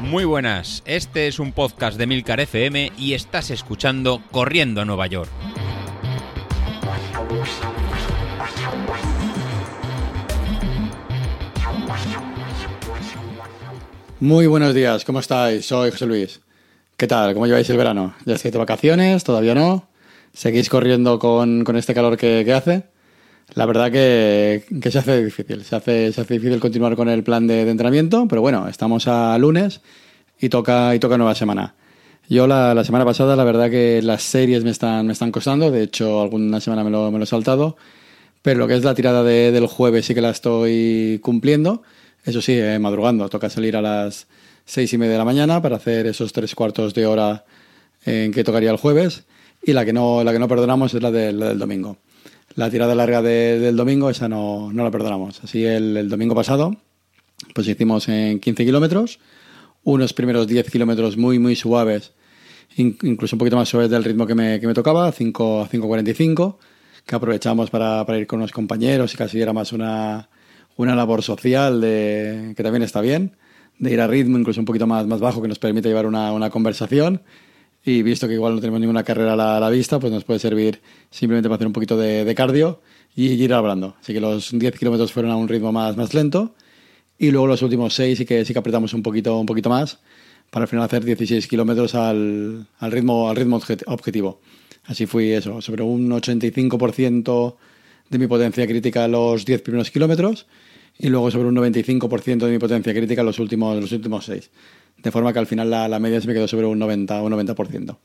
Muy buenas, este es un podcast de Milcar FM y estás escuchando Corriendo a Nueva York. Muy buenos días, ¿cómo estáis? Soy José Luis. ¿Qué tal? ¿Cómo lleváis el verano? ¿Ya estáis de vacaciones? ¿Todavía no? ¿Seguís corriendo con, con este calor que, que, hace? La verdad que, se hace difícil. Se hace, difícil continuar con el plan de, entrenamiento, pero bueno, estamos a lunes y toca, y toca nueva semana. Yo la, semana pasada, la verdad que las series me están, me están costando. De hecho, alguna semana me lo, me lo he saltado. Pero lo que es la tirada de, del jueves sí que la estoy cumpliendo. Eso sí, eh, madrugando. Toca salir a las seis y media de la mañana para hacer esos tres cuartos de hora en que tocaría el jueves. Y la que no, la que no perdonamos es la, de, la del domingo. La tirada larga de, del domingo, esa no, no la perdonamos. Así el, el, domingo pasado, pues hicimos en 15 kilómetros, unos primeros 10 kilómetros muy, muy suaves, incluso un poquito más suaves del ritmo que me, que me tocaba, 5 a 5.45, que aprovechamos para, para ir con unos compañeros y casi era más una, una labor social de, que también está bien, de ir a ritmo incluso un poquito más, más bajo que nos permite llevar una, una conversación y visto que igual no tenemos ninguna carrera a la, a la, vista, pues nos puede servir simplemente para hacer un poquito de, de cardio y, ir hablando. Así que los 10 kilómetros fueron a un ritmo más, más lento y luego los últimos 6 sí que, sí que apretamos un poquito, un poquito más para al final hacer 16 kilómetros al, al, ritmo, al ritmo objetivo. Así fui eso, sobre un 85% de mi potencia crítica los 10 primeros kilómetros y luego sobre un 95% de mi potencia crítica los últimos, los últimos 6. De forma que al final la, la, media se me quedó sobre un 90, un 90%.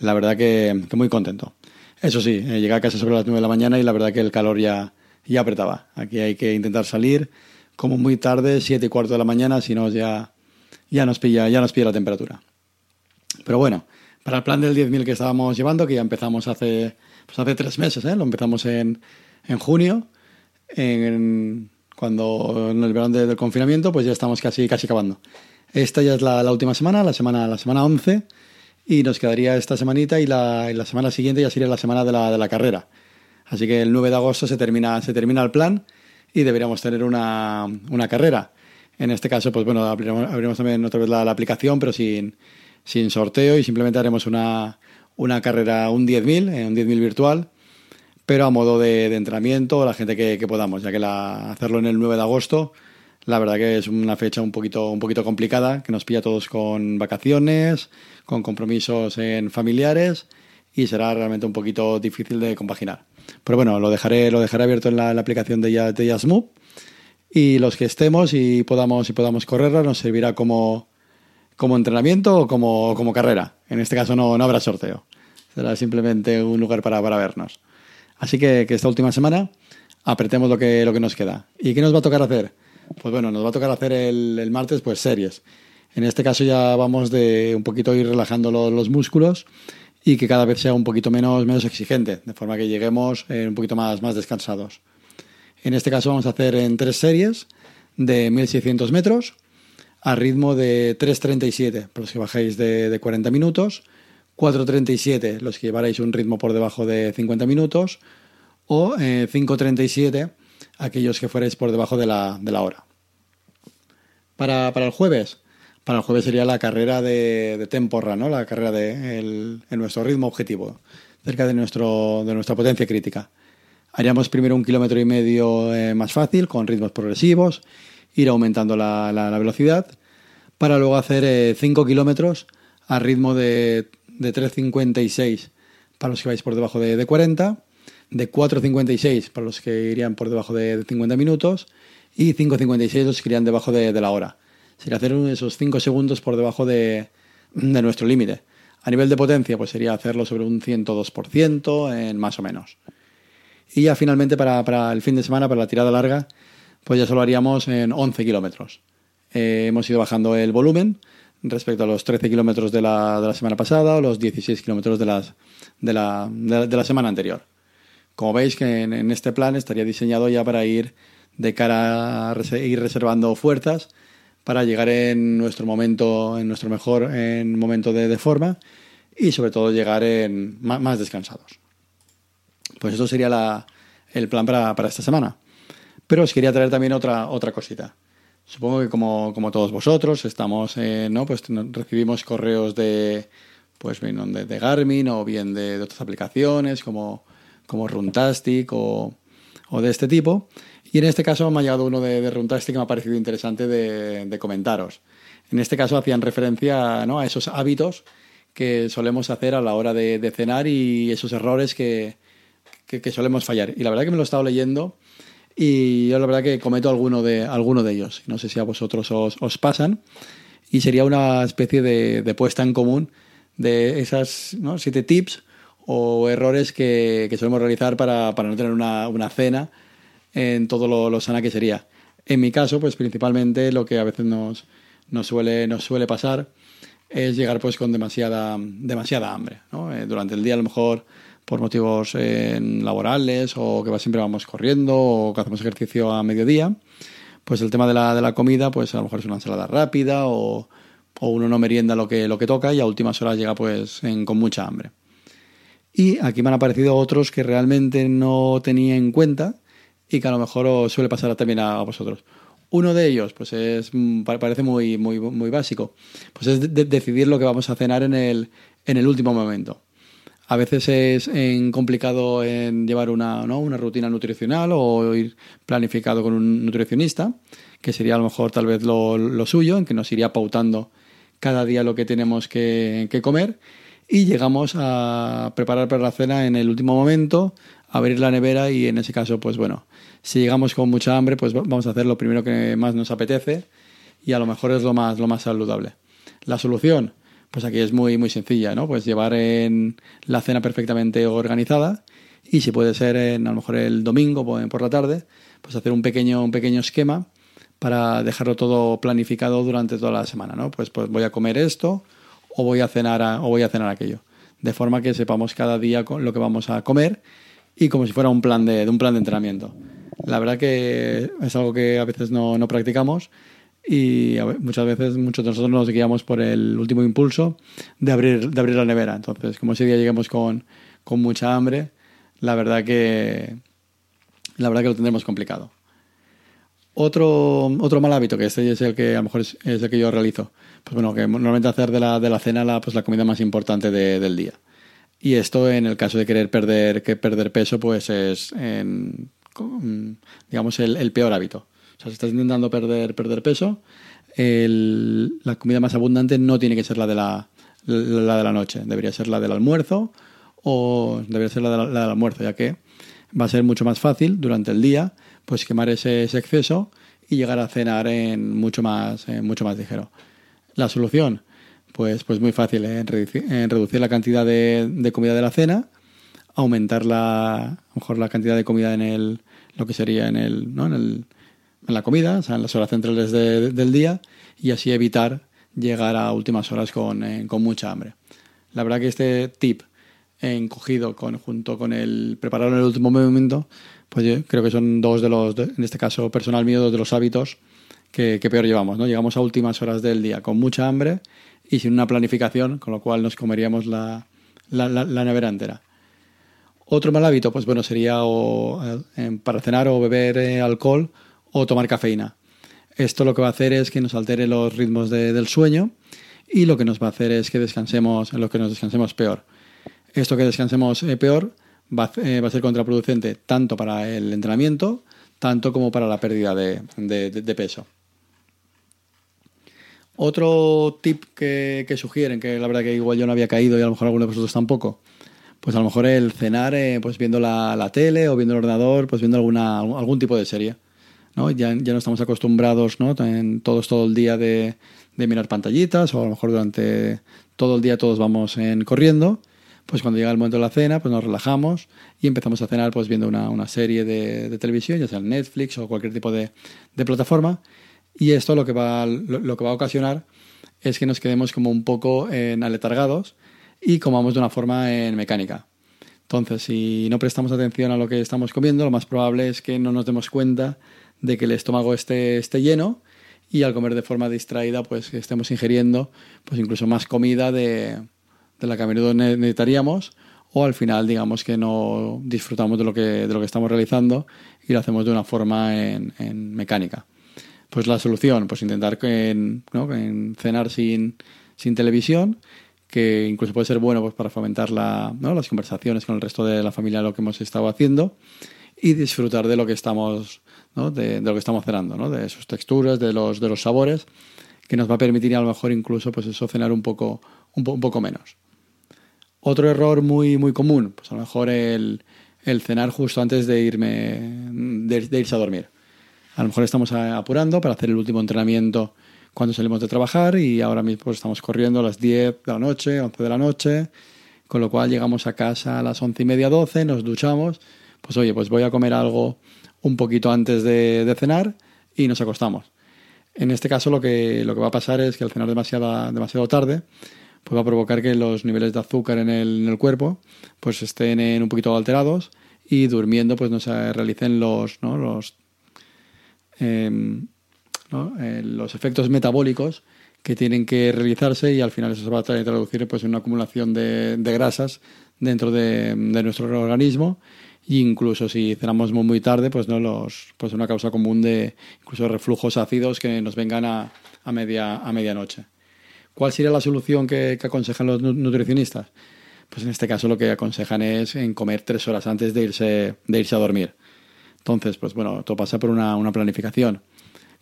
La verdad que, que muy contento. Eso sí, eh, llegué a casa sobre las 9 de la mañana y la verdad que el calor ya, ya apretaba. Aquí hay que intentar salir como muy tarde, 7 y cuarto de la mañana, si no ya, ya, nos pilla, ya nos pilla la temperatura. Pero bueno, para el plan del 10.000 que estábamos llevando, que ya empezamos hace, pues hace tres meses, ¿eh? lo empezamos en, en junio, en, cuando en el verano del confinamiento, pues ya estamos casi, casi acabando. Esta ya es la, la, última semana, la semana, la semana 11, y nos quedaría esta semanita y la, y la semana siguiente ya sería la semana de la, de la, carrera. Así que el 9 de agosto se termina, se termina el plan y deberíamos tener una, una carrera. En este caso, pues bueno, abriremos, abriremos también otra vez la, la, aplicación, pero sin, sin sorteo y simplemente haremos una, una carrera, un 10.000, eh, un 10.000 virtual, pero a modo de, entrenamiento, la gente que, podamos, ya que la, hacerlo en el 9 de agosto, la verdad que es una fecha un poquito, un poquito complicada, que nos pilla a todos con vacaciones, con compromisos en familiares y será realmente un poquito difícil de compaginar. Pero bueno, lo dejaré, lo dejaré abierto en la, aplicación de, de y los que estemos y podamos, y podamos correrla nos servirá como, como entrenamiento o como, como carrera. En este caso no, no habrá sorteo. Será simplemente un lugar para, para vernos. Así que, esta última semana apretemos lo que, lo que nos queda. ¿Y qué nos va a tocar hacer? Pues bueno, nos va a tocar hacer el, martes pues series. En este caso ya vamos de un poquito ir relajando los, los, músculos y que cada vez sea un poquito menos, menos exigente, de forma que lleguemos eh, un poquito más, más descansados. En este caso vamos a hacer en tres series de 1600 metros a ritmo de 3.37 para los que bajéis de 40 minutos 4.37 los que llevaréis un ritmo por debajo de 50 minutos o eh, 5.37 aquellos que fuerais por debajo de la, de la hora. Para, para, el jueves, para el jueves sería la carrera de, de temporra, ¿no? la carrera de el, nuestro ritmo objetivo, cerca de, nuestro, de nuestra potencia crítica. Haríamos primero un kilómetro y medio eh, más fácil, con ritmos progresivos, ir aumentando la velocidad, para luego hacer 5 eh, kilómetros a ritmo de de 3.56 para los que vais por debajo de, de 40, de 4.56 para los que irían por debajo de 50 minutos y 5.56 los que irían debajo de, la hora. Sería hacer esos 5 segundos por debajo de, nuestro límite. A nivel de potencia, pues sería hacerlo sobre un 102%, en más o menos. Y ya finalmente para, para, el fin de semana, para la tirada larga, pues ya solo haríamos en 11 kilómetros. Eh, hemos ido bajando el volumen, respecto a los 13 kilómetros de la, de la semana pasada o los 16 kilómetros de, las, de, la, de, la semana anterior. Como veis que en, este plan estaría diseñado ya para ir de cara a ir reservando fuerzas para llegar en nuestro momento, en nuestro mejor en momento de, forma y sobre todo llegar en más, más descansados. Pues eso sería la, el plan para, para esta semana. Pero os quería traer también otra, otra cosita. Supongo que como, como todos vosotros estamos, eh, ¿no? Pues recibimos correos de, pues bien, de, de Garmin o bien de, otras aplicaciones como, como Runtastic o, o, de este tipo. Y en este caso me ha llegado uno de, Runtastic que me ha parecido interesante de, de comentaros. En este caso hacían referencia ¿no? a esos hábitos que solemos hacer a la hora de, cenar y esos errores que, que, solemos fallar. Y la verdad que me lo he estado leyendo y yo la verdad que cometo alguno de, alguno de ellos. No sé si a vosotros os, os pasan. Y sería una especie de, de, puesta en común de esas ¿no? siete tips o errores que, que solemos realizar para, para, no tener una, una cena en todo lo, lo, sana que sería. En mi caso, pues principalmente lo que a veces nos, nos, suele, nos suele pasar es llegar pues con demasiada, demasiada hambre. ¿no? Eh, durante el día a lo mejor por motivos eh, laborales o que siempre vamos corriendo o que hacemos ejercicio a mediodía, pues el tema de la, de la comida pues a lo mejor es una ensalada rápida o, o, uno no merienda lo que, lo que toca y a últimas horas llega pues con mucha hambre. Y aquí me han aparecido otros que realmente no tenía en cuenta y que a lo mejor os suele pasar también a vosotros. Uno de ellos, pues es mm, parece muy, muy, muy básico, pues es decidir lo que vamos a cenar en el, en el último momento. A veces es complicado en llevar una, ¿no? una rutina nutricional o ir planificado con un nutricionista, que sería a lo mejor tal vez lo, lo suyo, en que nos iría pautando cada día lo que tenemos que, que comer y llegamos a preparar para la cena en el último momento, abrir la nevera y en ese caso, pues bueno, si llegamos con mucha hambre, pues vamos a hacer lo primero que más nos apetece y a lo mejor es lo más, lo más saludable. La solución, pues aquí es muy, muy sencilla, ¿no? Pues llevar en la cena perfectamente organizada y si puede ser en, a lo mejor el domingo por la tarde, pues hacer un pequeño, un pequeño esquema para dejarlo todo planificado durante toda la semana, ¿no? Pues, pues voy a comer esto o voy a cenar o voy a cenar aquello. De forma que sepamos cada día lo que vamos a comer y como si fuera un plan de, de un plan de entrenamiento. La verdad que es algo que a veces no, no practicamos y muchas veces muchos de nosotros nos guiamos por el último impulso de abrir, de abrir la nevera. Entonces, como ese día lleguemos con, con mucha hambre, la verdad que la verdad que lo tendremos complicado. Otro, otro mal hábito, que este es el que a lo mejor es, el que yo realizo, pues bueno, que normalmente hacer de la, de la cena la, pues la comida más importante de, del día. Y esto en el caso de querer perder, que perder peso, pues es digamos, el, peor hábito. O sea, si estás intentando perder, perder peso, la comida más abundante no tiene que ser la de la, la de la noche, debería ser la del almuerzo o debería ser la, del almuerzo, ya que va a ser mucho más fácil durante el día pues quemar ese, exceso y llegar a cenar en mucho más, mucho más ligero. La solución, pues, pues muy fácil, ¿eh? en, reducir, la cantidad de, de comida de la cena aumentar la, mejor la cantidad de comida en el, lo que sería en el, ¿no? en, el, en la comida, o sea, en las horas centrales del día, y así evitar llegar a últimas horas con, eh, con mucha hambre. La verdad que este tip encogido con, junto con el prepararlo en el último momento, pues yo creo que son dos de los, en este caso personal mío, dos de los hábitos que, que, peor llevamos. ¿no? Llegamos a últimas horas del día con mucha hambre y sin una planificación, con lo cual nos comeríamos la, la, la nevera entera. Otro mal hábito, pues bueno, sería o, eh, para cenar o beber eh, alcohol o tomar cafeína. Esto lo que va a hacer es que nos altere los ritmos del sueño y lo que nos va a hacer es que descansemos, lo que nos descansemos peor. Esto que descansemos eh, peor va, va, a ser contraproducente tanto para el entrenamiento, tanto como para la pérdida de, peso. Otro tip que, sugieren, que la verdad que igual yo no había caído y a lo mejor alguno de vosotros tampoco, pues a lo mejor el cenar eh, pues viendo la, la, tele o viendo el ordenador, pues viendo alguna, algún tipo de serie. Ya, ya no estamos acostumbrados todos todo el día de, de, mirar pantallitas o a lo mejor durante todo el día todos vamos en, corriendo. Pues cuando llega el momento de la cena, pues nos relajamos y empezamos a cenar pues viendo una, una serie de, televisión, ya sea Netflix o cualquier tipo de, de plataforma. Y esto lo que, va, lo, lo, que va a ocasionar es que nos quedemos como un poco en aletargados y comamos de una forma en mecánica. Entonces, si no prestamos atención a lo que estamos comiendo, lo más probable es que no nos demos cuenta de que el estómago esté, esté lleno y al comer de forma distraída, pues estemos ingiriendo pues incluso más comida de, de la que a menudo necesitaríamos o al final digamos que no disfrutamos de lo que, de lo que estamos realizando y lo hacemos de una forma en, en mecánica. Pues la solución, pues intentar que, ¿no? en cenar sin, sin televisión, que incluso puede ser bueno pues, para fomentar la, ¿no? las conversaciones con el resto de la familia, lo que hemos estado haciendo, y disfrutar de lo que estamos, ¿no? de, lo que estamos cenando, ¿no? de sus texturas, de los, de los sabores, que nos va a permitir a lo mejor incluso pues eso, cenar un poco, un, un poco menos. Otro error muy, muy común, pues a lo mejor el, el cenar justo antes de irme de, irse a dormir. A lo mejor estamos apurando para hacer el último entrenamiento cuando salimos de trabajar y ahora mismo pues, estamos corriendo a las 10 de la noche, 11 de la noche, con lo cual llegamos a casa a las 11 y media, 12, nos duchamos, pues oye, pues voy a comer algo un poquito antes de, cenar y nos acostamos. En este caso lo que, lo que va a pasar es que al cenar demasiado, tarde, pues va a provocar que los niveles de azúcar en el, cuerpo pues estén un poquito alterados y durmiendo pues no se realicen los, ¿no? los, em, eh, los efectos metabólicos que tienen que realizarse y al final eso se va a traducir pues, en una acumulación de, de grasas dentro de, de, nuestro organismo e incluso si cenamos muy, muy tarde pues no los pues una causa común de incluso reflujos ácidos que nos vengan a, a media a medianoche. ¿Cuál sería la solución que, aconsejan los nutricionistas? Pues en este caso lo que aconsejan es en comer tres horas antes de irse, de irse a dormir. Entonces, pues bueno, todo pasa por una, planificación.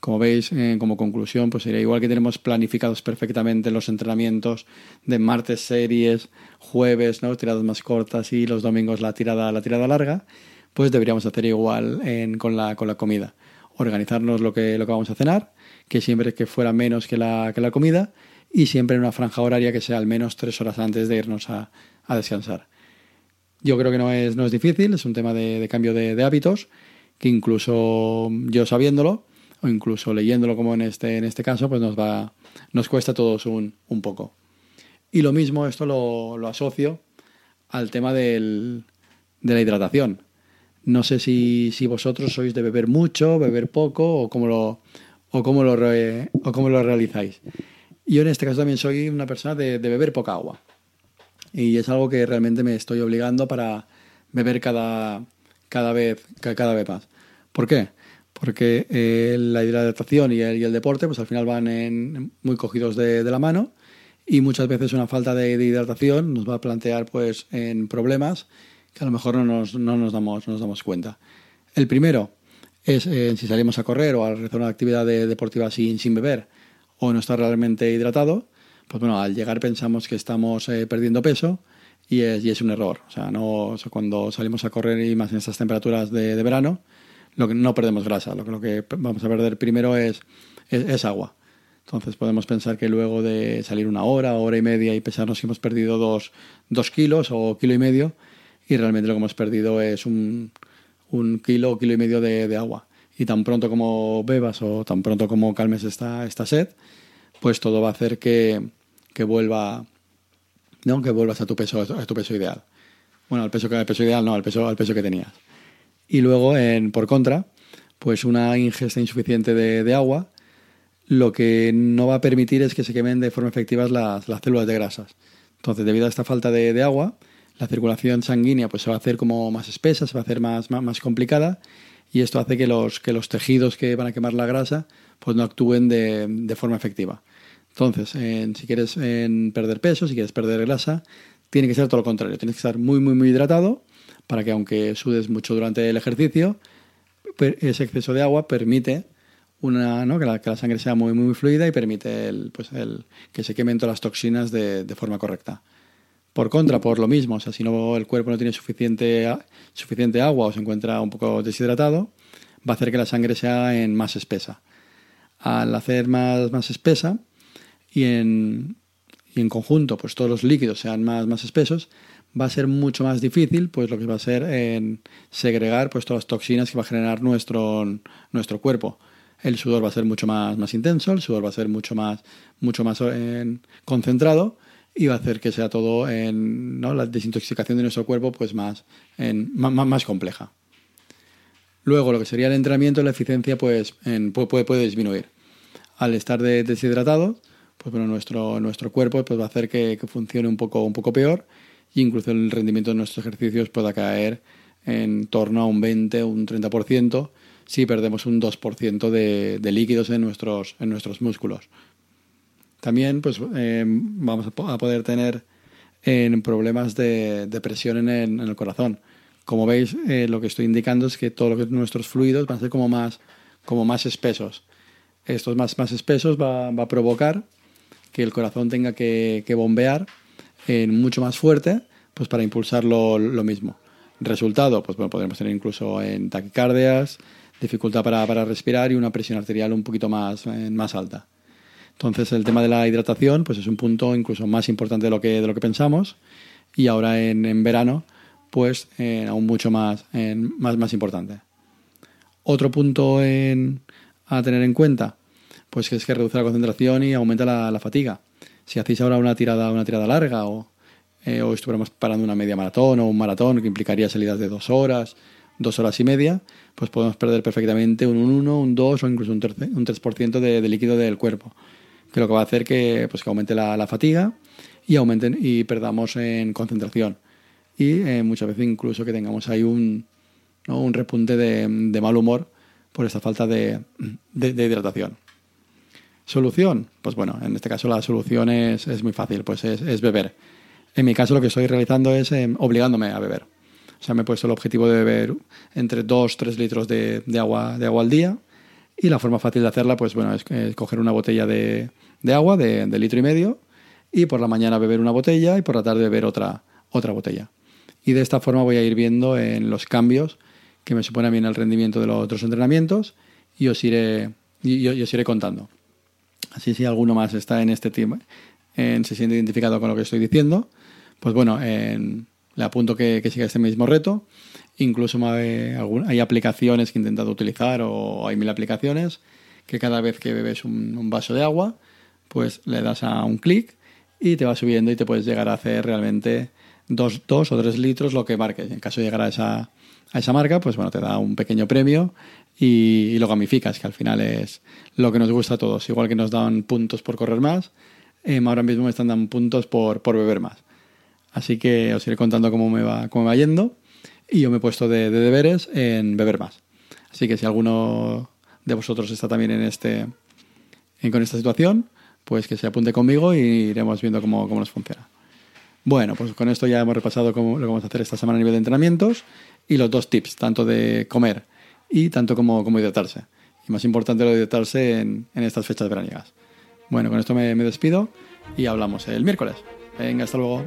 Como veis, eh, como conclusión, pues sería igual que tenemos planificados perfectamente los entrenamientos de martes series, jueves, ¿no? tiradas más cortas y los domingos la tirada, la tirada larga, pues deberíamos hacer igual con, la, con la comida. Organizarnos lo que, lo que vamos a cenar, que siempre que fuera menos que la, que la comida, y siempre en una franja horaria que sea al menos tres horas antes de irnos a, descansar. Yo creo que no es, no es difícil, es un tema de, cambio de, hábitos, que incluso yo sabiéndolo, o incluso leyéndolo como en este, en este caso, pues nos, va, nos cuesta a todos un, un poco. Y lo mismo, esto lo, lo asocio al tema del, de la hidratación. No sé si, si, vosotros sois de beber mucho, beber poco, o cómo lo, o cómo lo, o cómo lo realizáis. Yo en este caso también soy una persona de, beber poca agua. Y es algo que realmente me estoy obligando para beber cada, cada, vez, cada vez más. ¿Por qué? Porque eh, la hidratación y el, y el, deporte pues al final van en, muy cogidos de, la mano y muchas veces una falta de, hidratación nos va a plantear pues en problemas que a lo mejor no nos, no nos, damos, nos damos cuenta. El primero es eh, si salimos a correr o a realizar una actividad deportiva sin, sin beber, o no está realmente hidratado, pues bueno, al llegar pensamos que estamos eh, perdiendo peso y es, y es, un error. O sea, no, cuando salimos a correr y más en estas temperaturas de, de, verano, lo que, no perdemos grasa. Lo que, lo que vamos a perder primero es, es, agua. Entonces podemos pensar que luego de salir una hora, hora y media y pesarnos que hemos perdido dos, dos kilos o kilo y medio y realmente lo que hemos perdido es un, un kilo o kilo y medio de, de agua y tan pronto como bebas o tan pronto como calmes esta, esta sed, pues todo va a hacer que, que vuelva, ¿no? que vuelvas a tu peso, a tu peso ideal. Bueno, al peso, al peso ideal no, al peso, al peso que tenías. Y luego, en, por contra, pues una ingesta insuficiente de, agua, lo que no va a permitir es que se quemen de forma efectiva las, las células de grasas. Entonces, debido a esta falta de, agua, la circulación sanguínea pues, se va a hacer como más espesa, se va a hacer más, más, complicada y esto hace que los, que los tejidos que van a quemar la grasa pues no actúen de, de forma efectiva. Entonces, si quieres perder peso, si quieres perder grasa, tiene que ser todo lo contrario. Tienes que estar muy, muy, muy hidratado para que aunque sudes mucho durante el ejercicio, ese exceso de agua permite una, ¿no? que, la, sangre sea muy, muy fluida y permite el, pues el, que se quemen todas las toxinas de, de forma correcta. Por contra, por lo mismo, o sea, si no el cuerpo no tiene suficiente, suficiente agua o se encuentra un poco deshidratado, va a hacer que la sangre sea en más espesa. Al hacer más, más espesa y en, y en conjunto pues todos los líquidos sean más, más espesos, va a ser mucho más difícil pues lo que va a ser en segregar pues todas las toxinas que va a generar nuestro, nuestro cuerpo. El sudor va a ser mucho más, más intenso, el sudor va a ser mucho más, mucho más en, concentrado y va a hacer que sea todo en ¿no? la desintoxicación de nuestro cuerpo pues más, en, más, más, compleja. Luego, lo que sería el entrenamiento, la eficiencia pues en, puede, puede, disminuir. Al estar de, deshidratado, pues bueno, nuestro, nuestro cuerpo pues, va a hacer que, que, funcione un poco, un poco peor e incluso el rendimiento de nuestros ejercicios pueda caer en torno a un 20 o un 30% si perdemos un 2% de, de, líquidos en nuestros, en nuestros músculos. También pues, eh, vamos a poder tener en problemas de, presión en el, corazón. Como veis, eh, lo que estoy indicando es que todos nuestros fluidos van a ser como más, como más espesos. Estos más, más espesos va, va a provocar que el corazón tenga que, que bombear en mucho más fuerte pues para impulsarlo lo mismo. Resultado, pues bueno, podremos tener incluso en taquicardias, dificultad para, para respirar y una presión arterial un poquito más, más alta. Entonces el tema de la hidratación pues es un punto incluso más importante de lo que, de lo que pensamos y ahora en, en verano pues eh, aún mucho más, más, más importante. Otro punto en, a tener en cuenta pues es que reduce la concentración y aumenta la, la fatiga. Si hacéis ahora una tirada, una tirada larga o, eh, o estuviéramos parando una media maratón o un maratón que implicaría salidas de dos horas, dos horas y media, pues podemos perder perfectamente un 1, un 2 o incluso un 3%, un 3 de, de, líquido del cuerpo, que lo que va a hacer que, pues, que aumente la, fatiga y, aumenten, y perdamos en concentración. Y eh, muchas veces incluso que tengamos ahí un, ¿no? un repunte de, mal humor por esta falta de, hidratación. ¿Solución? Pues bueno, en este caso la solución es, es muy fácil, pues es, beber. En mi caso lo que estoy realizando es eh, obligándome a beber. O sea, me he puesto el objetivo de beber entre 2-3 litros de, de, agua, de agua al día y la forma fácil de hacerla, pues bueno, es, es coger una botella de, de agua de, de, litro y medio y por la mañana beber una botella y por la tarde beber otra, otra botella. Y de esta forma voy a ir viendo en los cambios que me supone a mí en el rendimiento de los otros entrenamientos y os iré, y, y os iré contando. Así si alguno más está en este tema, se siente identificado con lo que estoy diciendo, pues bueno, en, le apunto que, que, siga este mismo reto. Incluso hay, hay, aplicaciones que he intentado utilizar o hay mil aplicaciones que cada vez que bebes un, un vaso de agua, pues le das a un clic y te va subiendo y te puedes llegar a hacer realmente dos, dos o tres litros lo que marques. En caso de llegar a esa, a esa marca, pues bueno, te da un pequeño premio y, y, lo gamificas, que al final es lo que nos gusta a todos. Igual que nos dan puntos por correr más, eh, ahora mismo me están dando puntos por, por beber más. Así que os iré contando cómo me va, cómo me va yendo. Y yo me he puesto de, de, deberes en beber más. Así que si alguno de vosotros está también en este, en, con esta situación, pues que se apunte conmigo y iremos viendo cómo, cómo nos funciona. Bueno, pues con esto ya hemos repasado cómo, lo que vamos a hacer esta semana a nivel de entrenamientos y los dos tips, tanto de comer y tanto como, como hidratarse. Y más importante lo de hidratarse en, estas fechas veraniegas. Bueno, con esto me, me despido y hablamos el miércoles. Venga, hasta luego.